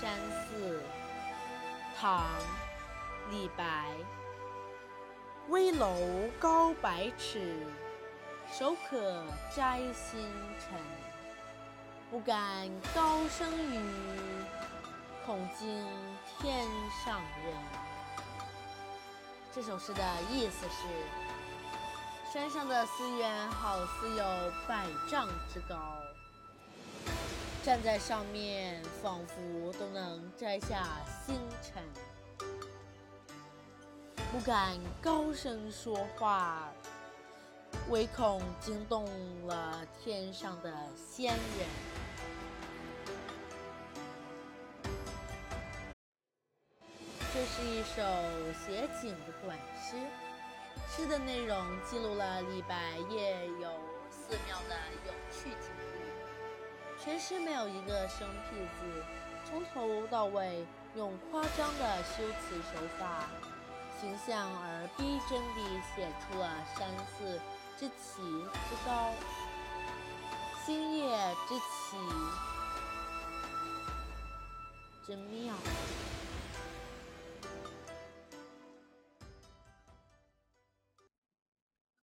山寺唐·李白。危楼高百尺，手可摘星辰。不敢高声语，恐惊天上人。这首诗的意思是：山上的寺院好似有百丈之高。站在上面，仿佛都能摘下星辰，不敢高声说话，唯恐惊动了天上的仙人。这是一首写景的短诗，诗的内容记录了李白夜游寺庙的有全诗没有一个生僻字，从头到尾用夸张的修辞手法，形象而逼真地写出了山寺之奇之高，星夜之奇之妙。